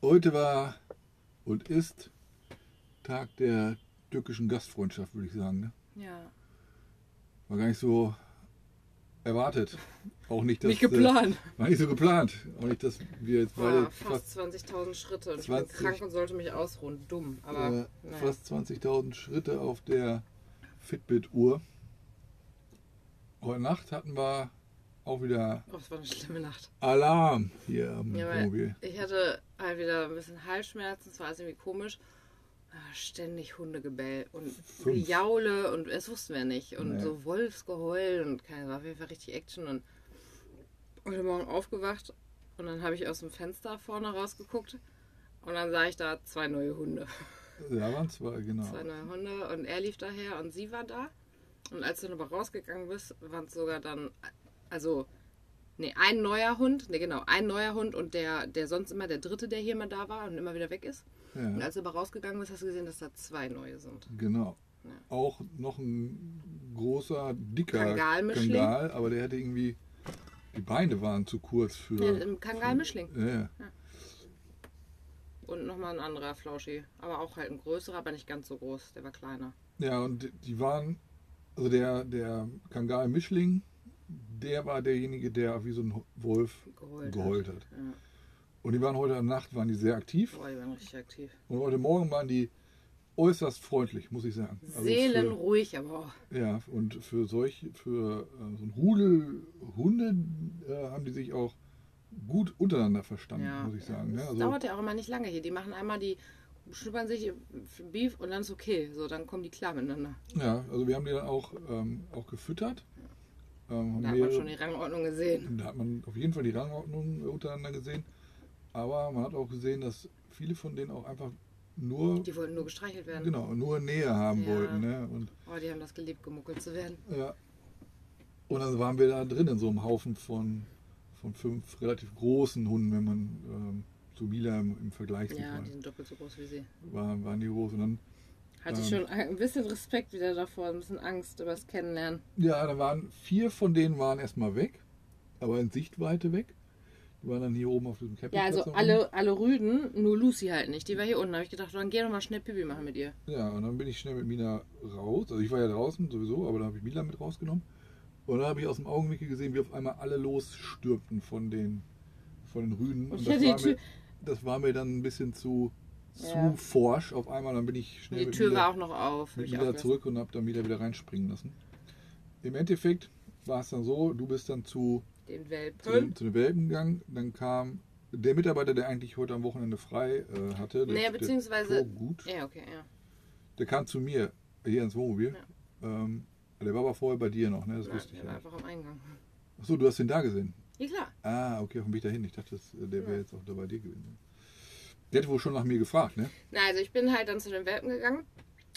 Heute war und ist Tag der türkischen Gastfreundschaft, würde ich sagen. Ne? Ja. War gar nicht so erwartet. Auch nicht, dass, Nicht geplant. Äh, war nicht so geplant. Auch nicht, dass wir jetzt beide Boah, fast 20.000 Schritte und 20 ich bin krank und sollte mich ausruhen. Dumm, aber äh, fast 20.000 Schritte auf der Fitbit-Uhr. Heute Nacht hatten wir auch wieder Oh, das war eine schlimme Nacht. Alarm hier am Ja, Wohnmobil. ich hatte halt wieder ein bisschen Halsschmerzen, es war alles irgendwie komisch. Ah, Ständig Hundegebell und Fünf. Jaule und es wussten wir nicht. Und Nee. so Wolfsgeheul und keine war auf jeden Fall richtig Action. Und heute Morgen aufgewacht und dann habe ich aus dem Fenster vorne rausgeguckt und dann sah ich da zwei neue Hunde. Da waren zwei, genau. Zwei neue Hunde und er lief daher und sie war da. Und als du dann aber rausgegangen bist, waren es sogar dann, also, nee, ein neuer Hund, nee, genau, ein neuer Hund und der, der sonst immer der dritte, der hier immer da war und immer wieder weg ist. Und Ja, als du aber rausgegangen bist, hast du gesehen, dass da zwei neue sind. genau. Ja. Auch noch ein großer, dicker Kangal-Mischling. Kangal, aber der hatte irgendwie, die Beine waren zu kurz für. Ja, im Kangal-Mischling. Ja, ja. Und nochmal ein anderer Flauschi. Aber auch halt ein größerer, aber nicht ganz so groß. Der war kleiner. Ja, und die- die waren, also der, der Kangal-Mischling, der war derjenige, der wie so ein Wolf Geheult. geheult hat. Ja. Und die waren heute Nacht waren die sehr aktiv. Boah, die waren richtig aktiv. Und heute Morgen waren die äußerst freundlich, muss ich sagen. Also Seelenruhig, aber auch. Für, ja, und für solch, für äh, so ein Rudel Hunde äh, haben die sich auch gut untereinander verstanden, Ja, muss ich sagen. Ja, Ne? das Also, dauert ja auch immer nicht lange hier. Die machen einmal die, schnuppern sich für Beef und dann ist okay. So, dann kommen die klar miteinander. ja, also wir haben die dann auch, ähm, auch gefüttert. Ähm, Da hat man schon die Rangordnung gesehen. Da hat man auf jeden Fall die Rangordnung untereinander gesehen. Aber man hat auch gesehen, dass viele von denen auch einfach nur, Die wollten nur gestreichelt werden. genau, nur Nähe haben Ja. wollten. Ne? Und, Oh, die haben das geliebt, gemuckelt zu werden. ja. und dann waren wir da drin in so einem Haufen von, von fünf relativ großen Hunden, wenn man ähm, zu Mila im, im Vergleich sieht. Ja, die sind doppelt so groß wie sie. waren, waren die groß. Und dann, Hatte ich Ähm. schon ein bisschen Respekt wieder davor, ein bisschen Angst über das Kennenlernen. ja, da waren vier von denen waren erstmal weg, aber in Sichtweite weg. Die waren dann hier oben auf diesem Campingplatz. Ja, also alle, alle Rüden, nur Lucy halt nicht. Die war hier unten. Da habe ich gedacht, dann geh doch mal schnell Pipi machen mit ihr. Ja, und dann bin ich schnell mit Mina raus. Also ich war ja draußen sowieso, aber dann habe ich Mila mit rausgenommen. Und dann habe ich aus dem Augenwinkel gesehen, wie auf einmal alle losstürmten von den, von den Rüden. Und ich das, war mir, das war mir dann ein bisschen zu, zu Ja. forsch auf einmal. Dann bin ich schnell Die Tür Mila, war auch noch auf. Mila aufgelassen. zurück und habe dann Mila wieder reinspringen lassen. Im Endeffekt war es dann so, du bist dann zu, Den zu, Welpen. den, zu den Welpen gegangen. Dann kam der Mitarbeiter, der eigentlich heute am Wochenende frei äh, hatte. Der, Naja, beziehungsweise- Gut. Ja, okay, ja. Der kam zu mir hier ins Wohnmobil. Ähm, der war aber vorher bei dir noch, ne? Das Nein, wusste ich der ja. war einfach am Eingang. Achso, du hast ihn da gesehen. Ja, klar. Ah, okay, auf dem Weg dahin. Ich dachte, das, der wäre Ja. jetzt auch da bei dir gewesen. Der hätte wohl schon nach mir gefragt, ne? Na, also ich bin halt dann zu den Welpen gegangen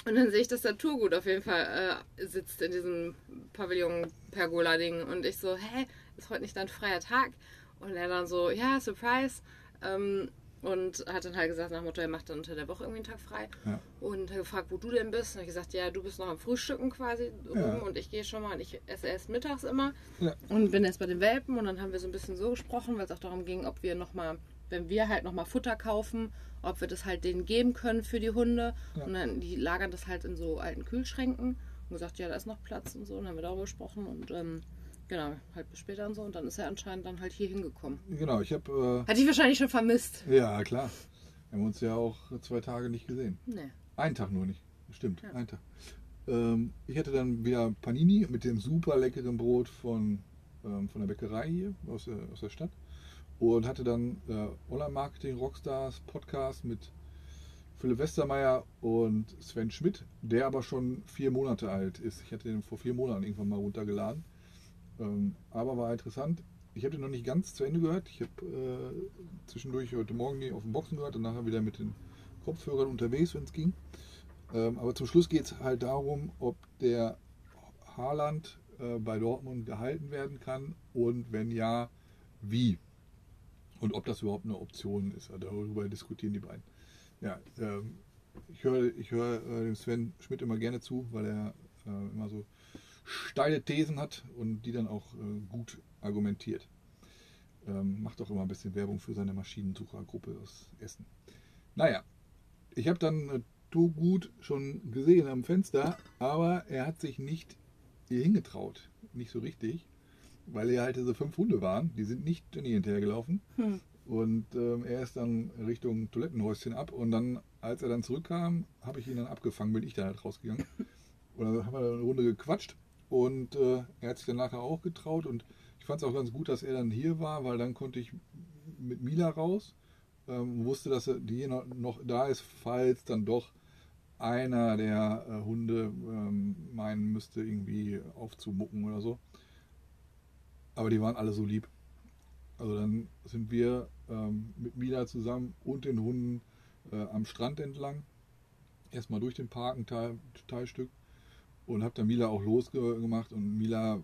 und dann sehe ich, dass der Tourgut auf jeden Fall äh, sitzt in diesem Pavillon-Pergola-Ding und ich so, hä, ist heute nicht dein freier Tag? Und er dann so, ja, Surprise. Ähm, und hat dann halt gesagt, nach dem Motto, er macht dann unter der Woche irgendwie einen Tag frei. Ja. Und hat gefragt, wo du denn bist. Und ich gesagt, ja, du bist noch am Frühstücken quasi Ja. und ich gehe schon mal und ich esse erst mittags immer. Ja. Und bin erst bei den Welpen und dann haben wir so ein bisschen so gesprochen, weil es auch darum ging, ob wir nochmal, wenn wir halt nochmal Futter kaufen, ob wir das halt denen geben können für die Hunde. Ja. Und dann, die lagern das halt in so alten Kühlschränken. Und gesagt, ja, da ist noch Platz und so. Und dann haben wir darüber gesprochen und ähm, genau, halt bis später und so. Und dann ist er anscheinend dann halt hier hingekommen. Genau, ich habe. Hat dich wahrscheinlich schon vermisst. Äh, ja, klar. Wir haben uns ja auch zwei Tage nicht gesehen. Nee. Einen Tag nur nicht. Stimmt, Ja. einen Tag. Ähm, ich hatte dann wieder Panini mit dem super leckeren Brot von, ähm, von der Bäckerei hier aus der, aus der Stadt. Und hatte dann äh, Online-Marketing Rockstars Podcast mit Philipp Westermeier und Sven Schmidt, der aber schon vier Monate alt ist. Ich hatte den vor vier Monaten irgendwann mal runtergeladen. Ähm, aber war interessant. Ich habe den noch nicht ganz zu Ende gehört. Ich habe äh, zwischendurch heute Morgen die auf dem Boxen gehört und nachher wieder mit den Kopfhörern unterwegs, wenn es ging. Ähm, aber zum Schluss geht es halt darum, ob der Haaland äh, bei Dortmund gehalten werden kann und wenn ja, wie. Und ob das überhaupt eine Option ist. Also darüber diskutieren die beiden. Ja, ähm, ich höre ich hör, äh, dem Sven Schmidt immer gerne zu, weil er äh, immer so steile Thesen hat und die dann auch äh, gut argumentiert. Ähm, macht auch immer ein bisschen Werbung für seine Maschinensuchergruppe aus Essen. Naja, ich habe dann äh, Togut schon gesehen am Fenster, aber er hat sich nicht hier hingetraut. Nicht so richtig, weil er halt diese fünf Hunde waren. Die sind nicht Jenny hinterhergelaufen. Hm. Und ähm, er ist dann Richtung Toilettenhäuschen ab. Und dann, als er dann zurückkam, habe ich ihn dann abgefangen, bin ich dann halt rausgegangen. Und dann haben wir eine Runde gequatscht. Und äh, er hat sich dann nachher auch getraut. Und ich fand es auch ganz gut, dass er dann hier war, weil dann konnte ich mit Mila raus. Ähm, wusste, dass er die noch, noch da ist, falls dann doch einer der äh, Hunde ähm, meinen müsste, irgendwie aufzumucken oder so. Aber die waren alle so lieb. Also dann sind wir ähm, mit Mila zusammen und den Hunden äh, am Strand entlang. Erstmal durch den Park ein Teil, Teilstück und habe dann Mila auch losgemacht und Mila,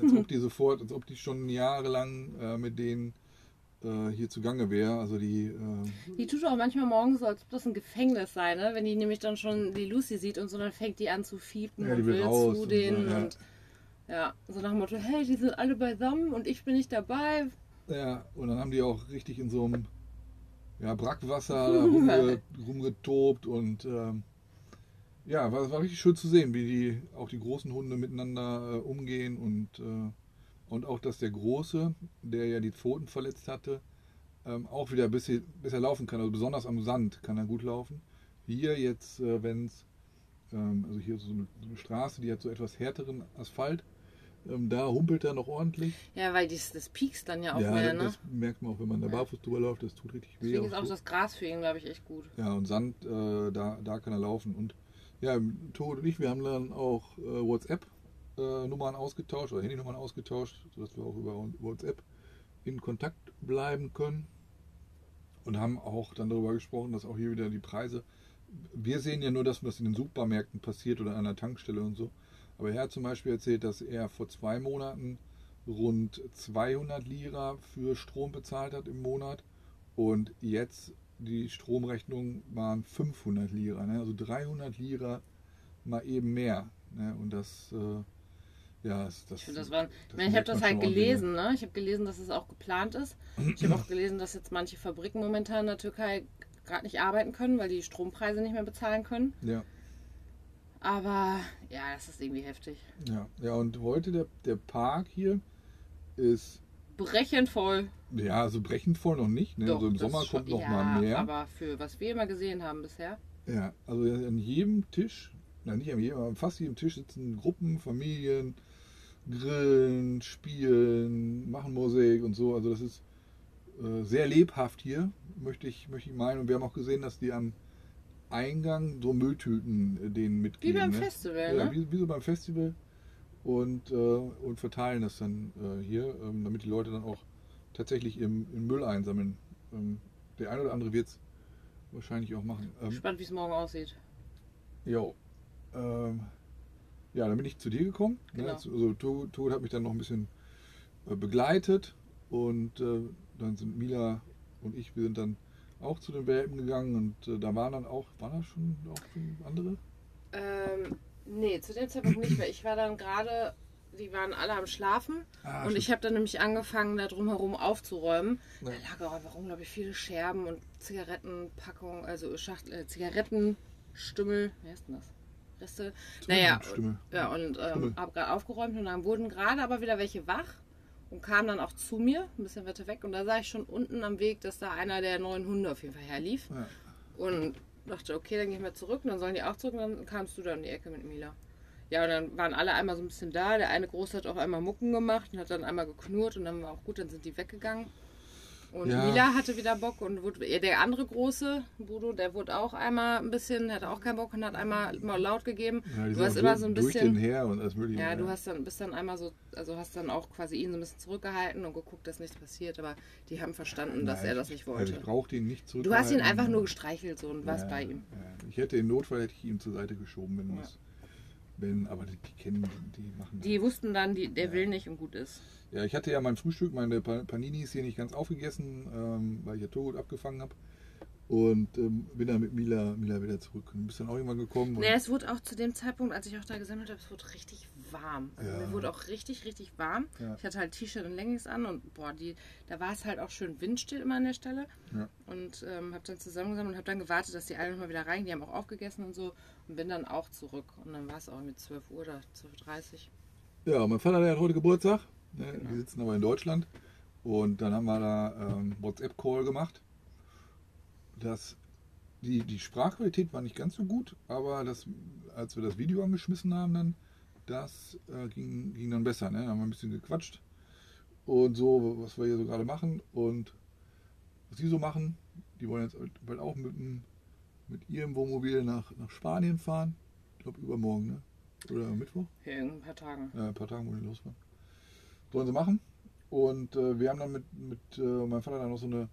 als ob die sofort, als ob die schon jahrelang äh, mit denen äh, hier zugange wäre. Also die. Äh, Die tut auch manchmal morgens so, als ob das ein Gefängnis sei, ne? Wenn die nämlich dann schon die Lucy sieht und so, dann fängt die an zu fiepen Ja, und will will zu denen so, ja. und ja, so nach dem Motto, hey, die sind alle beisammen und ich bin nicht dabei. ja, und dann haben die auch richtig in so einem ja, Brackwasser rumge, rumgetobt und ähm, ja, war, war richtig schön zu sehen, wie die auch die großen Hunde miteinander äh, umgehen und, äh, und auch, dass der Große, der ja die Pfoten verletzt hatte, ähm, auch wieder besser laufen kann. Also besonders am Sand kann er gut laufen. Hier jetzt, äh, wenn es, ähm, also hier so eine, so eine Straße, die hat so etwas härteren Asphalt, da humpelt er noch ordentlich. Ja, weil das, das piekst dann ja auch ja, mehr, ne? das merkt man auch, wenn man da barfuß drüber läuft, das tut richtig weh. Deswegen ist auch auch so. das Gras für ihn, glaube ich, echt gut. Ja, und Sand, äh, da, da kann er laufen. Und ja, Tod und ich, wir haben dann auch äh, WhatsApp-Nummern ausgetauscht oder Handynummern ausgetauscht, sodass wir auch über WhatsApp in Kontakt bleiben können. Und haben auch dann darüber gesprochen, dass auch hier wieder die Preise. Wir sehen ja nur, dass das in den Supermärkten passiert oder an der Tankstelle und so. Aber er hat zum Beispiel erzählt, dass er vor zwei Monaten rund 200 Lira für Strom bezahlt hat im Monat und jetzt die Stromrechnung waren 500 Lira, ne? also 300 Lira mal eben mehr. Ne? Und das, äh, ja, das, das, Ich das war. Ich das meine, ich habe das halt ordentlich, gelesen, ne? Ich habe gelesen, dass es auch geplant ist. Ich habe auch gelesen, dass jetzt manche Fabriken momentan in der Türkei gerade nicht arbeiten können, weil die Strompreise nicht mehr bezahlen können. Ja, Aber ja, das ist irgendwie heftig. ja, ja, und heute der, der Park hier ist, Brechend voll. ja, also brechend voll noch nicht. Ne? Doch, also im Sommer kommt noch ja, mal mehr. Aber für was wir immer gesehen haben bisher. Ja, also an jedem Tisch, na nicht an jedem, aber an fast jedem Tisch sitzen Gruppen, Familien, grillen, spielen, machen Musik und so. Also das ist äh, sehr lebhaft hier, möchte ich, möchte ich meinen. Und wir haben auch gesehen, dass die am Eingang so Mülltüten äh, Wie mitgeben. beim ne? Festival, Ja, ne? wie, wie so beim Festival. Und, äh, und verteilen das dann äh, hier, ähm, damit die Leute dann auch tatsächlich im, im Müll einsammeln. Ähm, der eine oder andere wird es wahrscheinlich auch machen. Ähm, Spannend, wie es morgen aussieht. Jo. Ähm, ja, dann bin ich zu dir gekommen. Ne? Genau. Also Tod Tod hat mich dann noch ein bisschen äh, begleitet und äh, dann sind Mila und ich, wir sind dann auch zu den Welpen gegangen und äh, da waren dann auch, waren da schon auch andere? Ähm, nee, zu dem Zeitpunkt nicht mehr. Ich war dann gerade, die waren alle am Schlafen Ah, und ich habe dann nämlich angefangen, da drumherum aufzuräumen. Ja. Da lag auch einfach unglaublich viele Scherben und Zigarettenpackungen, also Schachtel, äh, Zigarettenstümmel, wie heißt denn das? Reste. Naja, ja, und ähm, habe gerade aufgeräumt und dann wurden gerade aber wieder welche wach und kamen dann auch zu mir, ein bisschen weiter weg. Und da sah ich schon unten am Weg, dass da einer der neuen Hunde auf jeden Fall herlief. Ja. Und dachte, okay, dann gehen wir zurück und dann sollen die auch zurück und dann kamst du da um die Ecke mit Mila. Ja, und dann waren alle einmal so ein bisschen da. Der eine Große hat auch einmal Mucken gemacht und hat dann einmal geknurrt und dann war auch gut, dann sind die weggegangen. Und Ja. Mila hatte wieder Bock und wurde, der andere Große, Bodo, der wurde auch einmal ein bisschen, hatte auch keinen Bock und hat einmal mal laut gegeben. Ja, du hast immer so ein durch bisschen. den her und alles mögliche. Ja, du hast dann bist dann einmal so, also hast dann auch quasi ihn so ein bisschen zurückgehalten und geguckt, dass nichts passiert, aber die haben verstanden, dass Nein, er das ich- nicht Also wollte. ich brauchte ihn nicht zurück. du hast ihn einfach nur gestreichelt so und warst bei ihm. Ich hätte im Notfall hätte ich ihn zur Seite geschoben, wenn Ja. was. Wenn, aber die, die kennen, die, die machen Die wussten dann, die, der Ja. will nicht und gut ist. Ja, ich hatte ja mein Frühstück, meine Pa- Paninis hier nicht ganz aufgegessen, ähm, weil ich ja Togut abgefangen habe. Und ähm, bin dann mit Mila, Mila wieder zurück. Und bist dann auch irgendwann gekommen. Nee, es wurde auch zu dem Zeitpunkt, als ich auch da gesammelt habe, es wurde richtig warm. Also Ja. mir wurde auch richtig, richtig warm. Ja. Ich hatte halt T-Shirt und Leggings an und boah, die, da war es halt auch schön windstill immer an der Stelle. Ja. Und ähm, habe dann zusammengesammelt und habe dann gewartet, dass die alle nochmal wieder rein. Die haben auch aufgegessen und so. Und bin dann auch zurück. Und dann war es auch mit 12 Uhr oder 12.30 Uhr. Ja, mein Vater hat heute Geburtstag. Ne? Genau. Wir sitzen aber in Deutschland. Und dann haben wir da ähm, WhatsApp-Call gemacht. Das, die, die Sprachqualität war nicht ganz so gut, aber das, als wir das Video angeschmissen haben, dann, das äh, ging, ging dann besser. Ne? Dann haben wir ein bisschen gequatscht. Und so, was wir hier so gerade machen. Und was die so machen, die wollen jetzt bald auch mit, dem- mit ihrem Wohnmobil nach, nach Spanien fahren. Ich glaube übermorgen, ne? Oder Mittwoch? Hier in ein paar Tagen. Ja, ein paar Tagen, wo die losfahren. Sollen sie machen. Und äh, wir haben dann mit, mit äh, meinem Vater dann noch so eine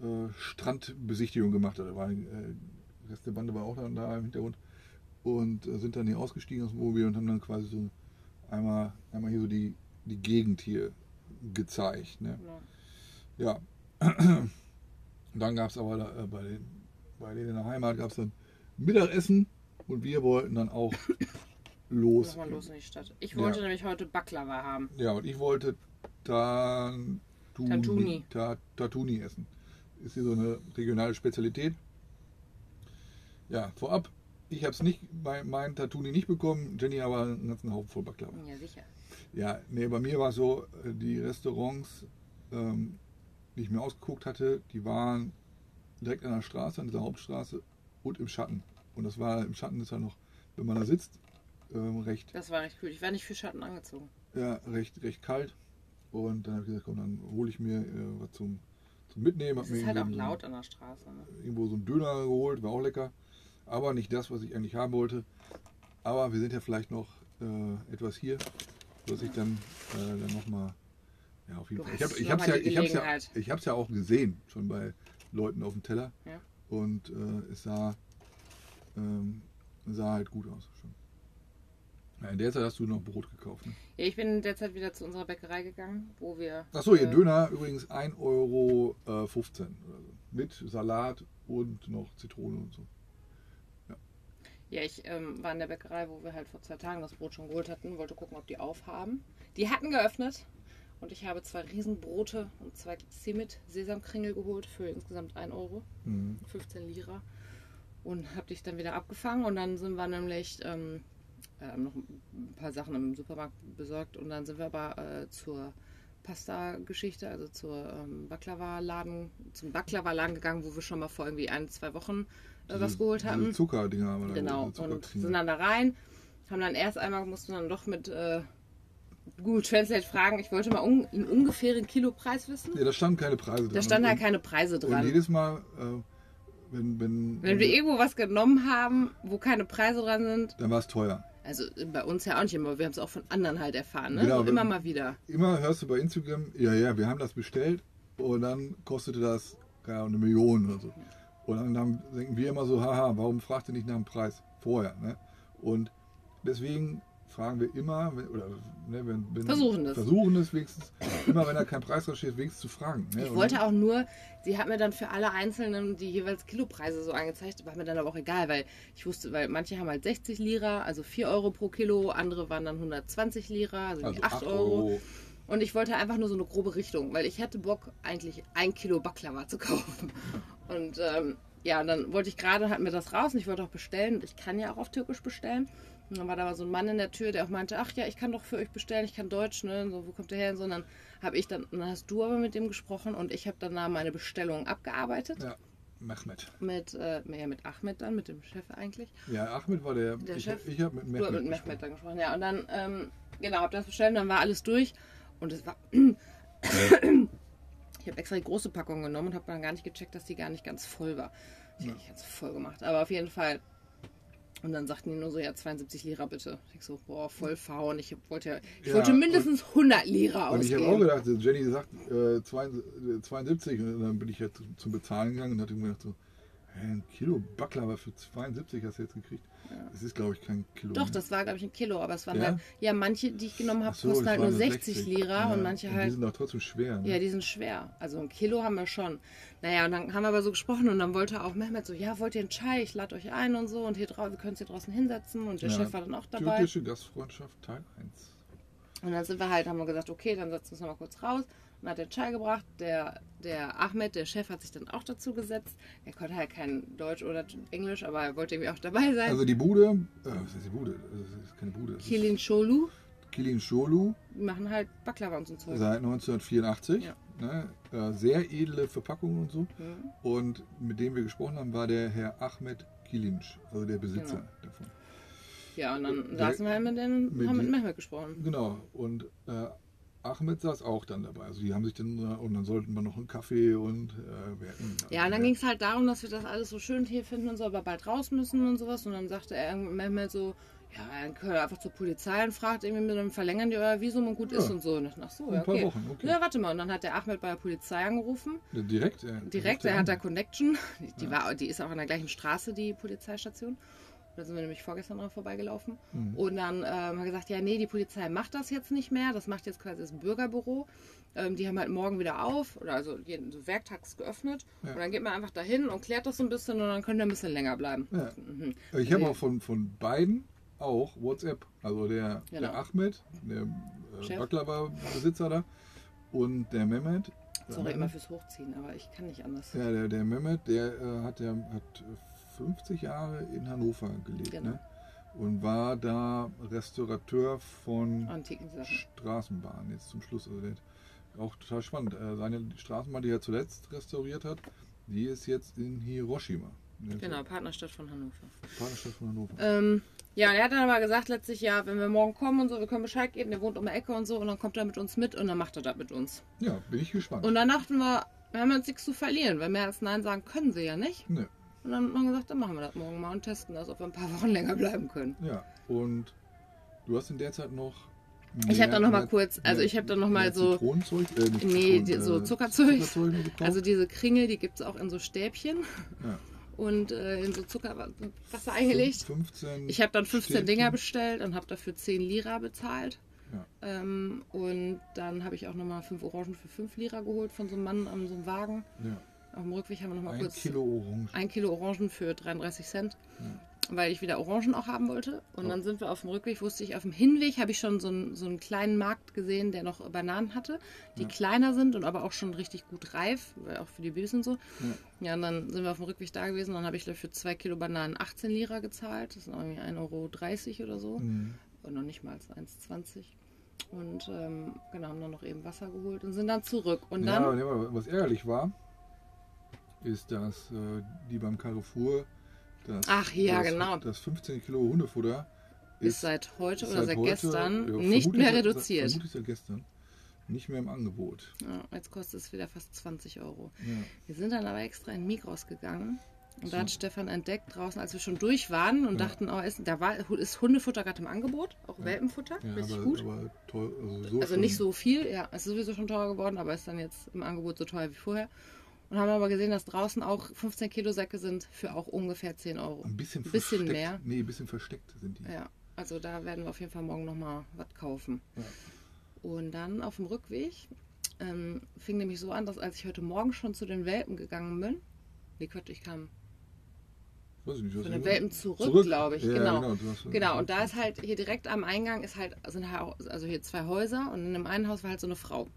äh, Strandbesichtigung gemacht. Da war, äh, der Rest der Bande war auch dann da im Hintergrund. Und äh, sind dann hier ausgestiegen aus dem Mobil und haben dann quasi so einmal, einmal hier so die, die Gegend hier gezeigt. Ne? Ja. Und dann gab es aber da, äh, bei, den, bei denen in der Heimat gab es dann Mittagessen und wir wollten dann auch los. Nochmal los in die Stadt. Ich Ja. wollte nämlich heute Baklava haben. Ja, und ich wollte Tantuni, Tantuni. Ta, Tatuni essen. Ist hier so eine regionale Spezialität. Ja, vorab, ich habe es nicht, mein, mein Tatuni nicht bekommen, Jenny aber einen ganzen Haufen voll Baklava. Ja, sicher. Ja, nee, bei mir war es so, äh, die Restaurants, ähm, die ich mir ausgeguckt hatte, die waren direkt an der Straße, an dieser Hauptstraße und im Schatten. Und das war im Schatten ist ja noch, wenn man da sitzt, ähm, recht Das war echt cool. Ich war nicht für Schatten angezogen. ja, recht, recht kalt. Und dann habe ich gesagt, komm, dann hole ich mir äh, was zum, zum Mitnehmen. Hab Es mir ist halt auch irgendwo so- laut an der Straße. Ne? Irgendwo so einen Döner geholt, war auch lecker. Aber nicht das, was ich eigentlich haben wollte. Aber wir sind ja vielleicht noch äh, etwas hier, dass ich dann, äh, dann nochmal. Ja, auf jeden Du Fall. Ich habe mal ja, ich hab's ja, Gelegenheit. ich hab's ja auch gesehen, schon bei Leuten auf dem Teller. Ja. Und äh, es sah, ähm, sah halt gut aus. Schon. Ja, in der Zeit hast du noch Brot gekauft. Ne? Ja, ich bin derzeit wieder zu unserer Bäckerei gegangen, wo wir. Achso, ihr äh, Döner übrigens 1,15 Euro äh, 15 oder so. Mit Salat und noch Zitrone und so. Ja, ich ähm, war in der Bäckerei, wo wir halt vor zwei Tagen das Brot schon geholt hatten, wollte gucken, ob die aufhaben. Die hatten geöffnet und ich habe zwei Riesenbrote und zwei Simit Sesamkringel geholt für insgesamt 1 Euro, Mhm. 15 Lira. Und habe dich dann wieder abgefangen und dann sind wir nämlich ähm, äh, noch ein paar Sachen im Supermarkt besorgt und dann sind wir aber äh, zur Pasta-Geschichte, also zur ähm, Baklava-Laden, zum Baklava-Laden gegangen, wo wir schon mal vor irgendwie ein, zwei Wochen äh, was Diese- geholt haben. Zuckerdinger haben wir da Genau, diese und sind dann da rein, haben dann erst einmal, mussten dann doch mit äh, Google Translate fragen, ich wollte mal un einen ungefähren Kilopreis wissen. Ja, da standen keine Preise dran. Da standen halt und, keine Preise und dran. jedes Mal, äh, wenn, wenn, Wenn wir irgendwo was genommen haben, wo keine Preise dran sind, dann war es teuer. also bei uns ja auch nicht immer, wir haben es auch von anderen halt erfahren, ne? Genau, so immer mal wieder. Immer hörst du bei Instagram, ja, ja, wir haben das bestellt und dann kostete das keine Ahnung, eine Million oder so. Und dann haben, denken wir immer so, haha, warum fragt ihr nicht nach dem Preis vorher? Ne? Und deswegen fragen wir immer, wenn- oder ne, wenn, wenn, Versuchen es. Versuchen es wenigstens, immer wenn da kein Preis drauf steht, wenigstens zu fragen. Ne? Ich Und wollte auch nur, sie hat mir dann für alle Einzelnen die jeweils Kilopreise so angezeigt, war mir dann aber auch egal, weil ich wusste, weil manche haben halt 60 Lira, also 4 Euro pro Kilo, andere waren dann 120 Lira, also, also 8, Euro. Und ich wollte einfach nur so eine grobe Richtung, weil ich hätte Bock, eigentlich ein Kilo Baklava zu kaufen. Und ähm, ja, und dann wollte ich gerade, hatten wir das raus und ich wollte auch bestellen. Ich kann ja auch auf Türkisch bestellen. Und dann war da mal so ein Mann in der Tür, der auch meinte, ach ja, ich kann doch für euch bestellen, ich kann Deutsch, ne? So, wo kommt der her? Und so, dann habe ich dann, dann hast du aber mit dem gesprochen und ich habe dann da meine Bestellung abgearbeitet. Ja, Mehmet. Mit, äh, ja, mit Ahmed dann, mit dem Chef eigentlich. Ja, Ahmed war der, Der ich, Chef? ich habe mit Du Mehmet, mit gesprochen. Mehmet dann gesprochen, ja. Und dann, ähm, genau, hab das bestellt, dann war alles durch. Und es war. Ich habe extra die große Packung genommen und habe dann gar nicht gecheckt, dass die gar nicht ganz voll war. Ich habe nicht ganz voll gemacht, aber auf jeden Fall. Und dann sagten die nur so, ja, 72 Lira bitte. Ich so, boah, voll faul. Ich wollte, ja, ich Ja, wollte mindestens 100 Lira Und ich ausgeben. habe auch gedacht, Jenny sagt äh, 72 und dann bin ich ja zum Bezahlen gegangen und hatte mir gedacht so, Ein Kilo Baklava für 72 hast du jetzt gekriegt. Das ist, glaube ich, kein Kilo. Doch, das war, glaube ich, ein Kilo, aber es waren Ja? halt, ja, manche, die ich genommen habe, so, kosten halt nur nur 60 Lira und manche Die halt sind doch trotzdem schwer. Ne? Ja, die sind schwer. Also ein Kilo haben wir schon. Naja, und dann haben wir aber so gesprochen und dann wollte auch Mehmet so, ja, wollt ihr einen Chai? Ich lade euch ein und so und hier wir können uns hier draußen hinsetzen und der Ja, Chef war dann auch dabei. Türkische Gastfreundschaft Teil 1. Und dann sind wir halt, haben wir gesagt, okay, dann setzen wir uns noch mal kurz raus und hat den Chai gebracht. Der, der Ahmed, der Chef, hat sich dann auch dazu gesetzt. Er konnte halt kein Deutsch oder Englisch, aber er wollte irgendwie auch dabei sein. Also die Bude, äh, was heißt die Bude? Das ist keine Bude. Kilin Cholu, ist Kilin Şolu die machen halt Baklava und so seit 1984. Ja. Ne? Äh, sehr edle Verpackung und so. Mhm. Und mit dem wir gesprochen haben, war der Herr Ahmed Kilinc, also der Besitzer Genau. davon. Ja, und dann Der- saßen wir halt mit und mit haben mit Mehmet gesprochen. Genau. Und äh, Ahmed saß auch dann dabei. Also die haben sich dann, äh, und dann sollten wir noch einen Kaffee und äh, wir hätten, Ja, und dann ging es halt darum, dass wir das alles so schön hier finden und so, aber bald raus müssen und sowas. Und dann sagte er Mehmet so, ja, dann können wir einfach zur Polizei und fragt irgendwie, dann verlängern die euer Visum und gut ist Ja. und so. Und ich, ach so, Ein ja, paar okay. Wochen, okay. Ja, warte mal. Und dann hat der Ahmed bei der Polizei angerufen. Direkt? Äh, Direkt, der er hat da. Connection. Die, die, war, die ist auch an der gleichen Straße, die Polizeistation. Da sind wir nämlich vorgestern dran vorbeigelaufen. Mhm. Und dann ähm, haben wir gesagt, ja, nee, die Polizei macht das jetzt nicht mehr. Das macht jetzt quasi das Bürgerbüro. Ähm, die haben halt morgen wieder auf, oder also jeden, so werktags geöffnet. Ja. Und dann geht man einfach dahin und klärt das so ein bisschen und dann könnt ihr ein bisschen länger bleiben. Ja. Mhm. Ich habe auch von, von beiden auch WhatsApp. Also der, Genau. der Ahmed, der äh. Baklava-Besitzer da und der Mehmet. Sorry immer fürs Hochziehen, aber ich kann nicht anders. ja, der, der Mehmet, der äh, hat, der hat 50 Jahre in Hannover gelebt. Genau. Ne? Und war da Restaurateur von. Straßenbahnen jetzt zum Schluss. Also auch total spannend. Äh, Seine Straßenbahn, die er zuletzt restauriert hat, die ist jetzt in Hiroshima. Ne? Genau, Partnerstadt von Hannover. Partnerstadt von Hannover. Ähm, ja, und er hat dann aber gesagt letztlich, ja, wenn wir morgen kommen und so, wir können Bescheid geben, der wohnt um die Ecke und so, und dann kommt er mit uns mit und dann macht er das mit uns. Ja, bin ich gespannt. Und dann dachten wir, wir haben jetzt nichts zu verlieren, weil mehr als Nein sagen können sie ja nicht. Ne. Und dann haben wir gesagt, dann machen wir das morgen mal und testen das, ob wir ein paar Wochen länger bleiben können. Ja, und du hast in der Zeit noch. Ich hab mehr- dann noch mal mehr- kurz- also mehr- ich hab dann noch mal mehr so- Zitronenzeug, äh, nicht Nee, Zitronen, die- so äh, Zuckerzeug. Zuckerzeug noch gekauft. Also diese Kringel, die gibt es auch in so Stäbchen ja. und äh, in so Zuckerwasser eingelegt. Fünf- 15 Ich habe dann 15 Stäbchen. Dinger bestellt und habe dafür 10 Lira bezahlt. Ja. Ähm, und dann habe ich auch nochmal 5 Orangen für 5 Lira geholt von so einem Mann an so einem Wagen. Ja. Auf dem Rückweg haben wir nochmal Ein kurz Kilo Orange. ein Kilo Orangen für 33 Cent, Ja. weil ich wieder Orangen auch haben wollte. Und Ja. dann sind wir auf dem Rückweg, wusste ich, auf dem Hinweg habe ich schon so einen, so einen kleinen Markt gesehen, der noch Bananen hatte, die Ja. kleiner sind und aber auch schon richtig gut reif, auch für die Babys und so. Ja. Ja, und dann sind wir auf dem Rückweg da gewesen. Dann habe ich dafür 2 Kilo Bananen 18 Lira gezahlt. Das sind irgendwie 1,30 Euro oder so. Mhm. Und noch nicht mal als 1,20. Und ähm, genau, haben dann noch eben Wasser geholt und sind dann zurück. Und ja, dann, aber was ärgerlich war, ist, dass äh, die beim Carrefour das, Ach ja, das, genau. das 15 Kilo Hundefutter ist seit heute ist oder seit heute, gestern ja, nicht mehr seit- reduziert. Vermutlich seit gestern. Nicht mehr im Angebot. Ja, jetzt kostet es wieder fast 20 Euro. Ja. Wir sind dann aber extra in Migros gegangen. Und da So. hat Stefan entdeckt draußen, als wir schon durch waren und Ja. dachten, oh, ist, da war, ist Hundefutter gerade im Angebot, auch Welpenfutter, Ja, richtig aber, gut. aber toll, also, so Also nicht so viel, ja, es ist sowieso schon teurer geworden, aber ist dann jetzt im Angebot so teuer wie vorher. Und haben aber gesehen, dass draußen auch 15 Kilo Säcke sind für auch ungefähr 10 Euro. Ein bisschen, Ein bisschen versteckt. mehr. Nee, ein bisschen versteckt sind die. Ja, also da werden wir auf jeden Fall morgen nochmal was kaufen. Ja. Und dann auf dem Rückweg ähm, fing nämlich so an, dass als ich heute Morgen schon zu den Welpen gegangen bin, nee, Quatsch, ich kam Weiß ich nicht, was von den Welpen zurück, glaube ich. Ja, genau. genau, Genau, und da ist halt hier direkt am Eingang ist halt, sind halt auch, also hier zwei Häuser und in dem einen Haus war halt so eine Frau.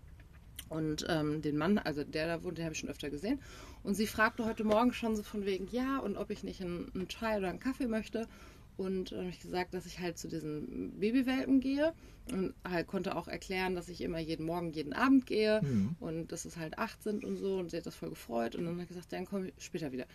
Und ähm, den Mann, also der da wohnt, den habe ich schon öfter gesehen. Und sie fragte heute Morgen schon so von wegen, ja, und ob ich nicht einen, einen Chai oder einen Kaffee möchte. Und dann habe ich gesagt, dass ich halt zu diesen Babywelpen gehe und halt konnte auch erklären, dass ich immer jeden Morgen, jeden Abend gehe Mhm. und dass es halt acht sind und so. Und sie hat das voll gefreut. Und dann hat gesagt, dann komme ich später wieder.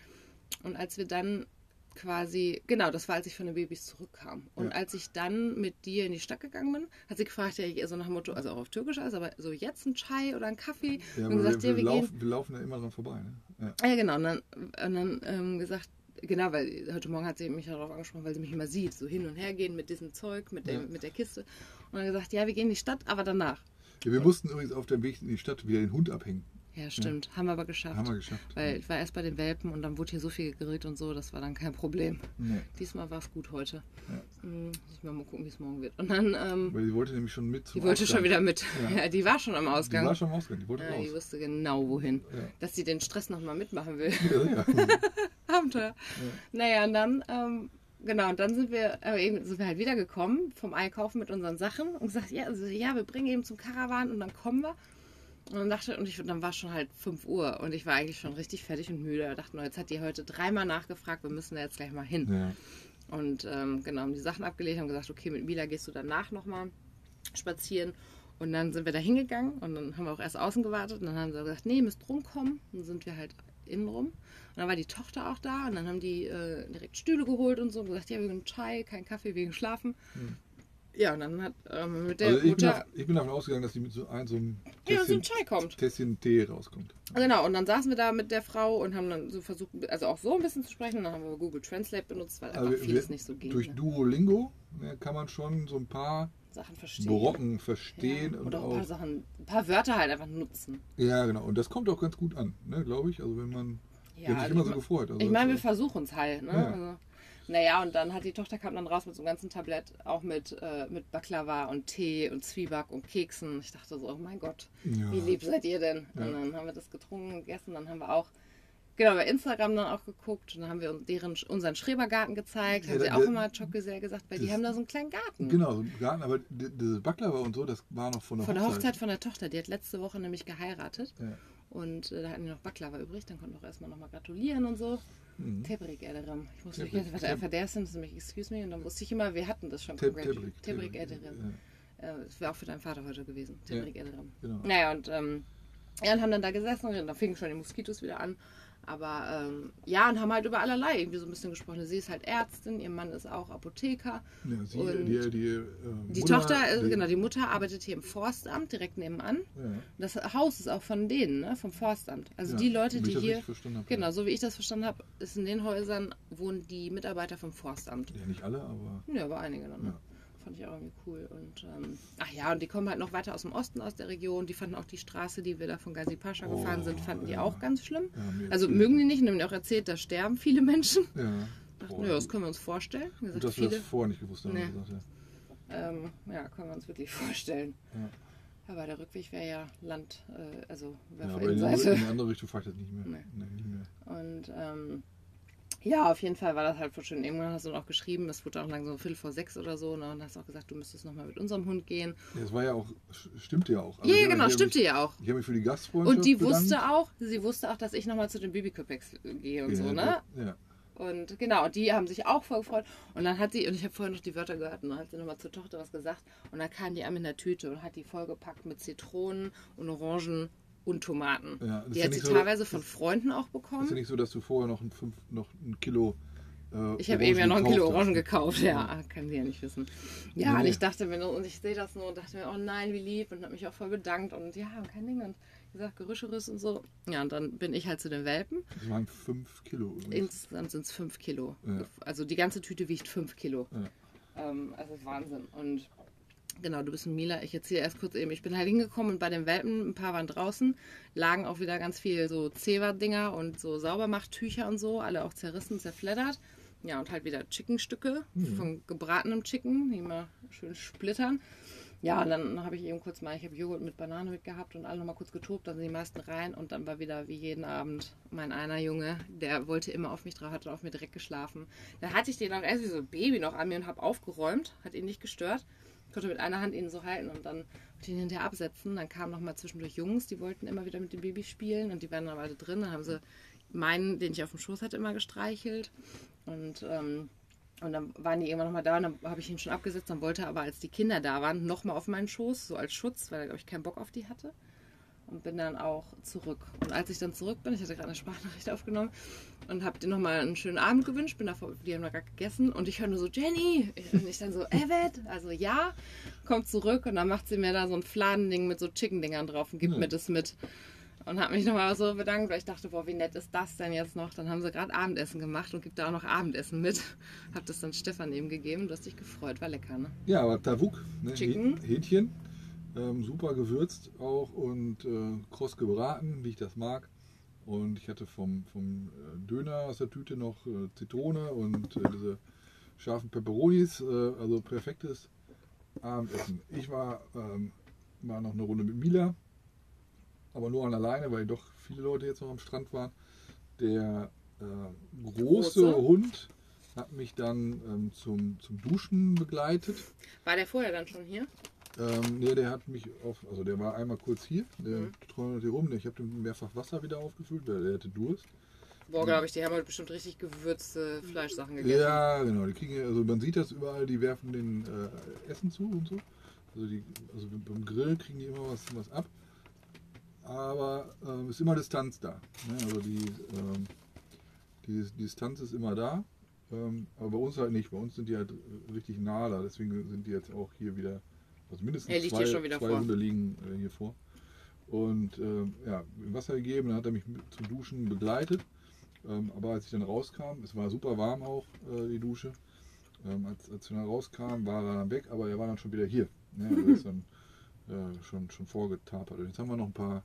Und als wir dann quasi, genau, das war, als ich von den Babys zurückkam. Und Ja. als ich dann mit dir in die Stadt gegangen bin, hat sie gefragt, ja, so nach dem Motto, also auch auf Türkisch alles, aber so jetzt ein Chai oder ein Kaffee. Ja, und gesagt, wir, ja, wir, wir gehen. laufen, wir laufen da immer dran vorbei. Ne? Ja. Ah, Ja, genau. Und dann, und dann ähm, gesagt, genau, weil heute Morgen hat sie mich darauf angesprochen, weil sie mich immer sieht, so hin und her gehen mit diesem Zeug, mit, Ja. mit der Kiste. Und dann gesagt, ja, wir gehen in die Stadt, aber danach. Ja, wir mussten übrigens auf dem Weg in die Stadt wieder den Hund abhängen. Ja, stimmt. Haben wir aber geschafft. Haben wir geschafft. Weil ich war erst bei den Welpen und dann wurde hier so viel gegrillt und so, das war dann kein Problem. Nee. Diesmal war es gut heute. Ja. Hm, Muss ich mal gucken, wie es morgen wird. Und dann, ähm, Weil die wollte nämlich schon mit zum die wollte Ausgang. schon wieder mit. Ja. Ja. die war schon am Die Ausgang. war schon am Ausgang, die wollte ja, die raus. wusste genau wohin. Ja. Dass sie den Stress nochmal mitmachen will. Ja, ja. Abenteuer. Naja, und dann, ähm, genau, und dann sind wir, äh, eben sind wir halt wiedergekommen vom Einkaufen mit unseren Sachen und gesagt, ja, also, ja, wir bringen eben zum Karawan und dann kommen wir. Und dann dachte und ich, dann war schon halt 5 Uhr und ich war eigentlich schon richtig fertig und müde. Ich dachte, nur, jetzt hat die heute dreimal nachgefragt, wir müssen da jetzt gleich mal hin. Ja. Und ähm, genau, haben die Sachen abgelegt, haben gesagt, okay, mit Mila gehst du danach nochmal spazieren. Und dann sind wir da hingegangen und dann haben wir auch erst außen gewartet und dann haben sie gesagt, nee, ihr müsst rumkommen. Und dann sind wir halt innen rum. Und dann war die Tochter auch da und dann haben die äh, direkt Stühle geholt und so und gesagt, ja, wegen Chai, kein Kaffee, wegen Schlafen. Ja, und dann hat ähm, mit der Also ich bin, Mutter davon, ich bin davon ausgegangen, dass die mit so, ein, so einem ja, so Tässchen, ein Chai kommt. Tässchen Tee rauskommt. Genau, und dann saßen wir da mit der Frau und haben dann so versucht, also auch so ein bisschen zu sprechen. Und dann haben wir Google Translate benutzt, weil einfach Also vieles wir- nicht so ging. Durch ne? Duolingo ne, kann man schon so ein paar Sachen verstehen. Brocken verstehen ja, und auch ein paar. Sachen, ein paar Wörter halt einfach nutzen. Ja, genau. Und das kommt auch ganz gut an, ne, glaube ich. Also wenn man. Ja, ich habe mich also immer so gefreut. Also Ich meine, wir versuchen es halt. Ne? Ja. Also, naja, und dann hat die Tochter kam dann raus mit so einem ganzen Tablett, auch mit, äh, mit Baklava und Tee und Zwieback und Keksen. Ich dachte so, oh mein Gott, Ja. wie lieb seid ihr denn? Ja. Und dann haben wir das getrunken gegessen. Dann haben wir auch, genau, bei Instagram dann auch geguckt. Und dann haben wir uns deren, unseren Schrebergarten gezeigt. Ja, haben sie auch da- immer Chockgesell gesagt, weil die das- haben da so einen kleinen Garten. Genau, so ein Garten, aber d- dieses Baklava und so, das war noch von der Von der Hochzeit. Hochzeit von der Tochter. Die hat letzte Woche nämlich geheiratet. Ja. Und äh, da hatten die noch Baklava übrig. Dann konnten wir auch erstmal nochmal gratulieren und so. Mhm. Tebrik Ederim. Ich musste Tebrik, mich, was er verdersen, ist nämlich excuse me. Und dann wusste ich immer, wir hatten das schon. Teb- Tebrik. Tebrik Ederim. Das wäre auch für deinen Vater heute gewesen. Ja. Tebrik Ederim. Genau. Naja, und ähm, ja, und haben dann da gesessen und dann fingen schon die Moskitos wieder an. Aber ähm, ja, und haben halt über allerlei irgendwie so ein bisschen gesprochen. Sie ist halt Ärztin, ihr Mann ist auch Apotheker. Ja, sie, Und die, die, äh, Die Mutter, Tochter, äh, die- genau, die Mutter arbeitet hier im Forstamt direkt nebenan. Ja. Das Haus ist auch von denen, ne, vom Forstamt. Also Ja, die Leute, die hier. habe, Genau, so wie ich das verstanden habe, ist in den Häusern wohnen die Mitarbeiter vom Forstamt. Ja, nicht alle, aber. Ja, aber einige dann. Ja. Fand ich auch irgendwie cool. Und ähm, ach ja, und die kommen halt noch weiter aus dem Osten, aus der Region. Die fanden auch die Straße, die wir da von Gazi Pascha Oh, gefahren sind, fanden die ja. auch ganz schlimm. Ja, Also erzählt. mögen die nicht und haben mir auch erzählt, da sterben viele Menschen. Ja. Dachten, ja, das können wir uns vorstellen. Gesagt, dass wir viele. das vorher nicht gewusst haben. Nee. Gesagt, ja. Ähm, ja, können wir uns wirklich vorstellen. Ja. Aber der Rückweg wäre ja Land, äh, also wäre Ja, aber in, die in die andere Richtung fahre ich das nicht mehr. Nee. Nee, nie mehr. Und ähm, ja, auf jeden Fall war das halt voll schön. Irgendwann hast du auch geschrieben, es wurde auch langsam so Viertel vor sechs oder so. Ne? Und dann hast du auch gesagt, du müsstest nochmal mit unserem Hund gehen. Ja, es war ja auch, stimmte ja auch. Also Ja, genau, stimmte mich, ja auch. Ich habe mich für die Gastfreundschaft Und die bedankt. wusste auch, sie wusste auch, dass ich nochmal zu den Babyköpex gehe und ja, so, ne? Ja. Und genau, die haben sich auch voll gefreut. Und dann hat sie, und ich habe vorher noch die Wörter gehört, und dann hat sie nochmal zur Tochter was gesagt. Und dann kam die an mit einer Tüte und hat die vollgepackt mit Zitronen und Orangen und Tomaten. Ja, die hat sie so- teilweise von Freunden auch Ist ja bekommen. nicht so, dass du vorher noch ein, fünf, noch ein Kilo. Äh, Ich habe eben ja noch ein Kilo Orangen hast. gekauft, ja, kann sie ja nicht wissen. Ja, Nee. und ich dachte mir, und ich sehe das nur und dachte mir, oh nein, wie lieb und habe mich auch voll bedankt und ja, und kein Ding und gesagt, Gerüscheres und so. Ja, und dann bin ich halt zu den Welpen. Das waren fünf Kilo. übrigens. Insgesamt sind es fünf Kilo. Ja. Also die ganze Tüte wiegt fünf Kilo. Ja. Ähm, also Wahnsinn. Und genau, du bist ein Mila. Ich erzähle erst kurz eben. Ich bin halt hingekommen und bei den Welpen, ein paar waren draußen, lagen auch wieder ganz viel so Zewa-Dinger und so Saubermachttücher und so, alle auch zerrissen, zerfleddert. Ja, und halt wieder Chickenstücke von gebratenem Chicken, die immer schön splittern. Ja, und dann habe ich eben kurz mal, ich habe Joghurt mit Banane mitgehabt und alle nochmal kurz getobt, dann sind die meisten rein und dann war wieder wie jeden Abend mein einer Junge, der wollte immer auf mich drauf, hat auf mir direkt geschlafen. Da hatte ich den auch erst wie so ein Baby noch an mir und habe aufgeräumt, hat ihn nicht gestört. Konnte mit einer Hand ihn so halten und dann ihn hinterher absetzen. Dann kamen nochmal zwischendurch Jungs, die wollten immer wieder mit dem Baby spielen und die waren dann alle drin. Dann haben sie meinen, den ich auf dem Schoß hatte, immer gestreichelt. Und ähm, und dann waren die irgendwann nochmal da und dann habe ich ihn schon abgesetzt. Dann wollte er aber, als die Kinder da waren, nochmal auf meinen Schoß, so als Schutz, weil er, glaube ich, keinen Bock auf die hatte. Und bin dann auch zurück. Und als ich dann zurück bin, ich hatte gerade eine Sprachnachricht aufgenommen und habe dir nochmal einen schönen Abend gewünscht, bin davor, die haben da gerade gegessen und ich höre nur so, Jenny! Und ich dann so, Evet? Also ja, kommt zurück und dann macht sie mir da so ein Fladending mit so Chicken-Dingern drauf und gibt Hm. mir das mit. Und habe mich nochmal so bedankt, weil ich dachte, boah, wie nett ist das denn jetzt noch? Dann haben sie gerade Abendessen gemacht und gibt da auch noch Abendessen mit. Hab das dann Stefan eben gegeben. Du hast dich gefreut, war lecker, ne? Ja, aber Tavuk, ne? Chicken. Häh- Hähnchen. Ähm, super gewürzt auch und äh, kross gebraten, wie ich das mag. Und ich hatte vom, vom äh, Döner aus der Tüte noch äh, Zitrone und äh, diese scharfen Peperonis. Äh, also perfektes Abendessen. Ich war, ähm, war noch eine Runde mit Mila, aber nur an alleine, weil doch viele Leute jetzt noch am Strand waren. Der äh, große, Große? Hund hat mich dann ähm, zum, zum Duschen begleitet. War der vorher dann schon hier? Ähm, nee, der hat mich auf, also der war einmal kurz hier, der Mhm. träumte hier rum. Ich habe dem mehrfach Wasser wieder aufgefüllt, weil der hatte Durst. Boah, glaube ich, die haben heute bestimmt richtig gewürzte Fleischsachen gegessen. Ja, genau. Die kriegen, also man sieht das überall, die werfen den äh, Essen zu und so. Also, die, also beim Grill kriegen die immer was, was ab. Aber ähm, ist immer Distanz da. Ne? Also die, ähm, die, die Distanz ist immer da. Ähm, aber bei uns halt nicht. Bei uns sind die halt äh, richtig nah da. Deswegen sind die jetzt auch hier wieder. Also mindestens Er liegt zwei, schon wieder zwei vor. Hunde liegen äh, hier vor. Und ähm, ja, Wasser gegeben, dann hat er mich zum Duschen begleitet. Ähm, aber als ich dann rauskam, es war super warm auch, äh, die Dusche. Ähm, als, als wir dann rauskamen, war er dann weg, aber er war dann schon wieder hier. Ne? Also ist dann äh, schon, schon vorgetapert. Und jetzt haben wir noch ein paar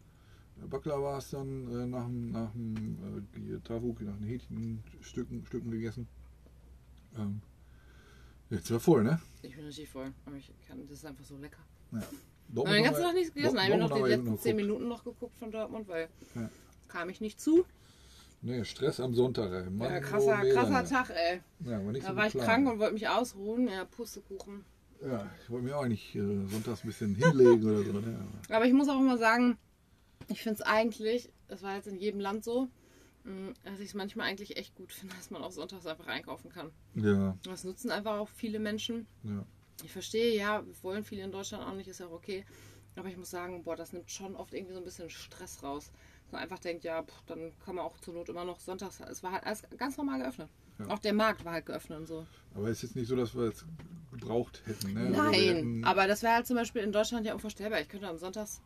äh, Baklawas dann äh, nach dem, nach dem äh, Tavuk, nach den Hähnchenstücken Stücken gegessen. Ähm, jetzt wir voll, ne? Ich bin richtig voll. Aber ich kann, das ist einfach so lecker. Ja. Dortmund den ganzen Tag nichts gegessen. Dort- Ich habe noch Dortmund die letzten eben 10 geguckt. Minuten noch geguckt von Dortmund, weil Ja. kam ich nicht zu. Nee, Stress am Sonntag, ey. Mann, Ja, oh, krasser, Mädel, krasser. Tag, ey. Ja, war nicht Da so war ich krank und wollte mich ausruhen. Ja, Pustekuchen. Ja, ich wollte mir auch nicht äh, sonntags ein bisschen hinlegen oder so. Ne? Aber ich muss auch immer sagen, ich finde es eigentlich, das war jetzt in jedem Land so, dass ich es manchmal eigentlich echt gut finde, dass man auch sonntags einfach einkaufen kann. Ja, Das nutzen einfach auch viele Menschen. ja. Ich verstehe, ja, wollen viele in Deutschland auch nicht, ist ja auch okay. Aber ich muss sagen, boah, das nimmt schon oft irgendwie so ein bisschen Stress raus. Dass man einfach denkt, ja, pff, dann kann man auch zur Not immer noch sonntags. Es war halt alles ganz normal geöffnet. Ja. Auch der Markt war halt geöffnet und so. Aber es ist jetzt nicht so, dass wir es gebraucht hätten. Ne? Also Nein, hätten- aber das wäre halt zum Beispiel in Deutschland ja unvorstellbar. Ich könnte am Sonntags,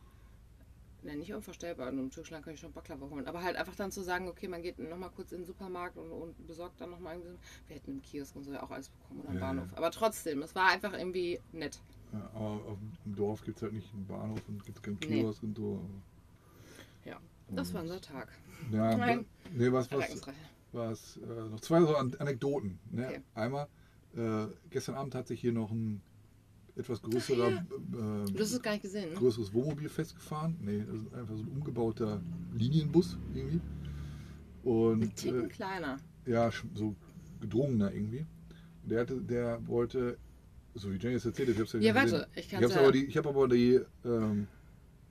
ne, nicht unvorstellbar, in einem Türkschland kann ich schon Baklava holen, aber halt einfach dann zu sagen, okay, man geht nochmal kurz in den Supermarkt und, und besorgt dann nochmal irgendwie, wir hätten im Kiosk und so ja auch alles bekommen oder am Ja, Bahnhof. ja. Aber trotzdem, es war einfach irgendwie nett. Ja, aber auf dem Dorf gibt es halt nicht einen Bahnhof und gibt keinen Nee. Kiosk und so. Ja, das war unser Tag. Ja, Nein. nee, was, was, was äh, noch zwei so An Anekdoten. Ne? Okay. Einmal, äh, gestern Abend hat sich hier noch ein etwas größerer, äh, hast es gar nicht gesehen, ne? größeres Wohnmobil festgefahren. Nee, das ist einfach so ein umgebauter Linienbus irgendwie. Ein Und Ticken äh, kleiner. ja, so gedrungener irgendwie. Und der, hatte, der wollte, so wie Jenny es erzählt hat, ich hab's ja, Ja, warte, ich ich hab's ja- aber die, ich habe aber die ähm,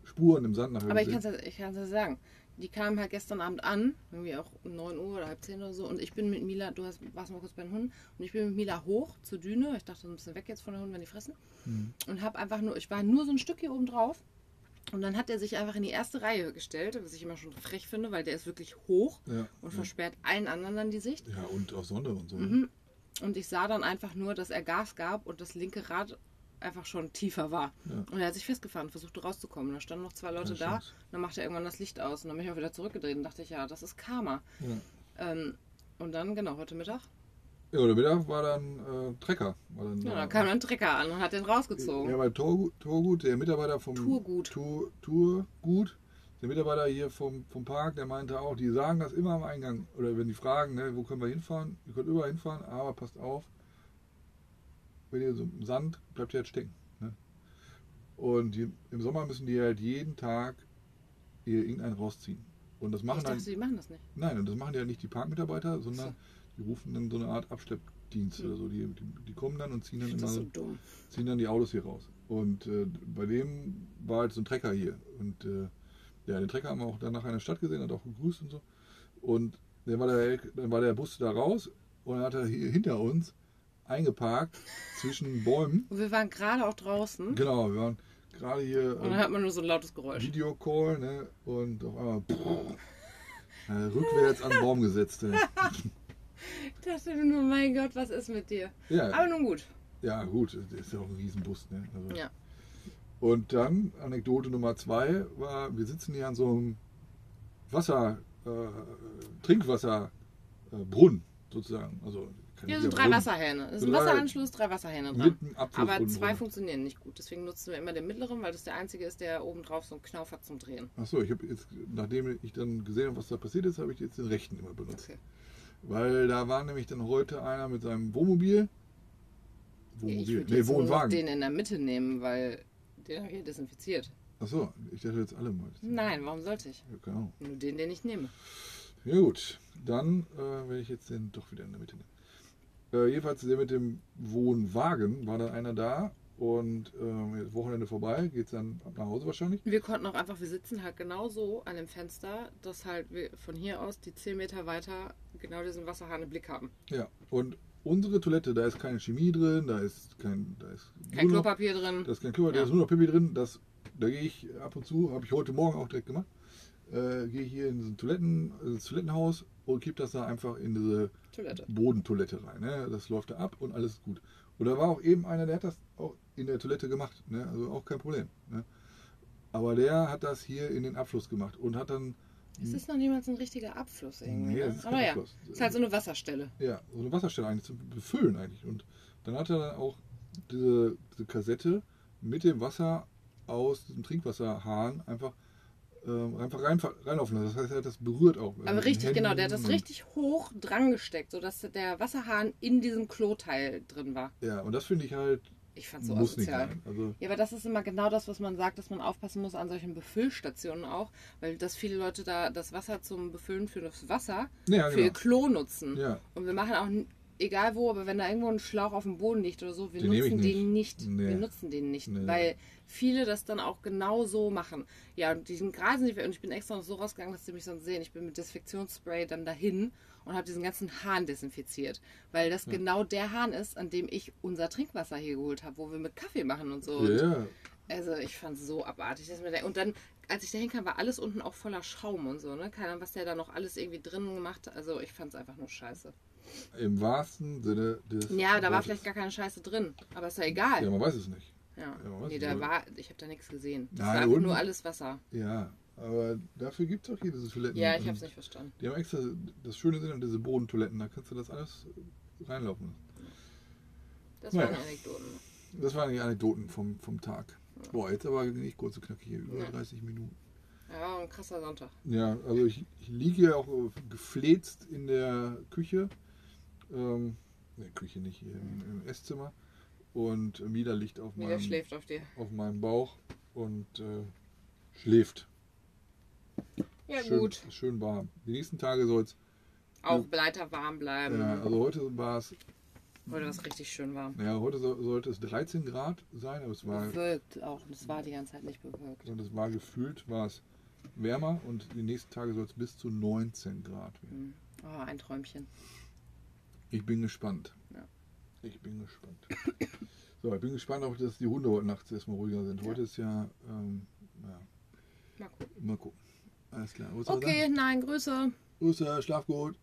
Spuren im Sand nachher Aber ich gesehen. kann es ich ja sagen. Die kamen halt gestern Abend an, irgendwie auch um 9 Uhr oder halb 10 oder so. Und ich bin mit Mila, du hast, warst mal kurz bei den Hunden, und ich bin mit Mila hoch zur Düne. Ich dachte so ein bisschen weg jetzt von den Hunden, wenn die fressen. Mhm. Und habe einfach nur, ich war nur so ein Stück hier oben drauf. Und dann hat er sich einfach in die erste Reihe gestellt, was ich immer schon frech finde, weil der ist wirklich hoch Ja, und ja. versperrt allen anderen dann die Sicht. ja, und auch Sonne und so. Mhm. Und ich sah dann einfach nur, dass er Gas gab und das linke Rad einfach schon tiefer war. Ja. Und er hat sich festgefahren, versuchte rauszukommen. Da standen noch zwei Leute da. Chance. Dann machte er irgendwann das Licht aus und dann bin ich auch wieder zurückgedreht und dachte ich, ja, das ist Karma. Ja. Ähm, und dann, genau, heute Mittag, Ja, oder Mittag war dann äh, Trecker. War dann, ja, da. dann kam dann ein Trecker an und hat den rausgezogen. Ja, weil Torgut, Torgut, der Mitarbeiter vom Tourgut. Tour, Tourgut, der Mitarbeiter hier vom, vom Park, der meinte auch, die sagen das immer am Eingang. Oder wenn die fragen, ne, wo können wir hinfahren? Ihr könnt überall hinfahren, aber passt auf, wenn ihr so im Sand, bleibt ihr halt stecken. Ne? Und die, im Sommer müssen die halt jeden Tag ihr irgendeinen rausziehen. Und das machen ich dann. dachte, die machen das nicht. Nein, und das machen ja nicht die Parkmitarbeiter, sondern So. die rufen dann so eine Art Abschleppdienst Hm. oder so. Die, die, die kommen dann und ziehen dann immer so ziehen dann die Autos hier raus. Und äh, bei dem war halt so ein Trecker hier. Und äh, ja, den Trecker haben wir auch dann nach einer Stadt gesehen, hat auch gegrüßt und so. Und dann war der, dann war der Bus da raus und dann hat er hier hinter uns eingeparkt zwischen Bäumen. Und wir waren gerade auch draußen Genau, wir waren gerade hier und dann äh, hört man nur so ein lautes Geräusch. Videocall ne? und auf einmal äh, rückwärts an den Baum gesetzt. Äh. Ich dachte mir nur, mein Gott, was ist mit dir? Ja, Aber nun gut. ja, gut, das ist ja auch ein Riesenbus. Ne? Also, Ja. Und dann, Anekdote Nummer zwei, war, wir sitzen hier an so einem Wasser, äh, Trinkwasserbrunnen sozusagen. Also Hier sind drei Wasserhähne. Das ist ein Wasseranschluss, drei Wasserhähne dran. Aber zwei funktionieren nicht gut. Deswegen nutzen wir immer den mittleren, weil das der einzige ist, der oben drauf so einen Knauf hat zum Drehen. Achso, ich habe jetzt, nachdem ich dann gesehen habe, was da passiert ist, habe ich jetzt den rechten immer benutzt. Okay. Weil da war nämlich dann heute einer mit seinem Wohnmobil. Ich Wohnmobil? würde Nee, Wohnwagen. den in der Mitte nehmen, weil den habe ich ja desinfiziert. Achso, ich dachte jetzt alle mal. Nein, warum sollte ich? Ja, Ahnung. Nur den, den ich nehme. Ja gut, dann äh, werde ich jetzt den doch wieder in der Mitte nehmen. Äh, jedenfalls der mit dem Wohnwagen war dann einer da und jetzt Wochenende vorbei, geht es dann ab nach Hause wahrscheinlich. Wir konnten auch einfach, wir sitzen halt genau so an dem Fenster, dass halt wir von hier aus die 10 Meter weiter genau diesen Wasserhahn im Blick haben. Ja, und unsere Toilette, da ist keine Chemie drin, da ist kein, da ist Kein nur noch- Klopapier drin. Da ist kein Klopapier, da Ja. ist nur noch Pipi drin. Das, da gehe ich ab und zu, habe ich heute Morgen auch direkt gemacht, äh, gehe ich hier in diesen Toiletten, äh, das Toilettenhaus und kipp das da einfach in diese Toilette. Bodentoilette rein. Ne? Das läuft da ab und alles ist gut. Und da war auch eben einer, der hat das auch in der Toilette gemacht. Ne? Also auch kein Problem. Ne? Aber der hat das hier in den Abfluss gemacht und hat dann. Es ist noch niemals ein richtiger Abfluss irgendwie. Nee, ne? ist Aber ja, Abfluss. ist halt so eine Wasserstelle. Ja, so eine Wasserstelle eigentlich zum Befüllen eigentlich. Und dann hat er dann auch diese, diese Kassette mit dem Wasser aus diesem Trinkwasserhahn einfach, ähm, einfach rein, reinlaufen lassen. Das heißt, er hat das berührt auch. mit Aber richtig, Händen genau, der hat das richtig hoch dran gesteckt, sodass der Wasserhahn in diesem Kloteil drin war. Ja, und das finde ich halt, Ich fand so muss nicht asozial. Also, Ja, aber das ist immer genau das, was man sagt, dass man aufpassen muss an solchen Befüllstationen auch, weil dass viele Leute da das Wasser zum Befüllen für das Wasser ja, für ihr genau. Klo nutzen. Ja, Und wir machen auch, egal wo, aber wenn da irgendwo ein Schlauch auf dem Boden liegt oder so, wir Den nutzen den nicht. nicht. Nee. Wir nutzen den nicht, Nee. weil viele das dann auch genau so machen. Ja, und diesen Grasen, und ich bin extra noch so rausgegangen, dass sie mich sonst sehen. Ich bin mit Desinfektionsspray dann dahin und habe diesen ganzen Hahn desinfiziert, weil das genau der Hahn ist, an dem ich unser Trinkwasser hier geholt habe, wo wir mit Kaffee machen und so. Und ja, also ich fand es so abartig. Dass mir der, und dann, als ich da hinkam, war alles unten auch voller Schaum und so. Ne? Keine Ahnung, was der da noch alles irgendwie drin gemacht hat. Also ich fand es einfach nur scheiße. Im wahrsten Sinne des. Ja, da war Wortes. vielleicht gar keine Scheiße drin. Aber ist ja egal. Ja, man weiß es nicht. Ja. Ja, man weiß nee, da war, ich habe da nichts gesehen. Das Nein, war einfach nur alles Wasser. Ja, aber dafür gibt es auch hier diese Toiletten. Ja, ich habe es nicht verstanden. Die haben extra, das Schöne sind diese Bodentoiletten, da kannst du das alles reinlaufen lassen. Das Naja. waren Anekdoten. Das waren die Anekdoten vom, vom Tag. Boah, jetzt aber nicht kurz und knackig hier, über Ja. 30 Minuten. Ja, ein krasser Sonntag. Ja, also ich, ich liege hier auch gefläzt in der Küche. Ähm, ne, Küche nicht, hier im, im Esszimmer. Und Mila liegt auf Wieder meinem, schläft auf dir. auf meinem Bauch und äh, schläft. Ja, schön, gut. Schön warm. Die nächsten Tage soll es. Auch weiter warm bleiben. Ja, also heute war es. Heute war es richtig schön warm. Ja, heute so, sollte es 13 Grad sein, aber es war, Bewölkt auch. Das war die ganze Zeit nicht bewölkt. und es war gefühlt, war es wärmer und die nächsten Tage soll es bis zu 19 Grad werden. Hm. Oh, ein Träumchen. Ich bin gespannt. Ja. Ich bin gespannt. So, ich bin gespannt, ob das die Hunde heute nachts erstmal ruhiger sind. Ja. Heute ist ja, ähm, ja, Mal gucken. mal gucken. Alles klar. Was Okay, nein, Grüße. Grüße, schlaf gut.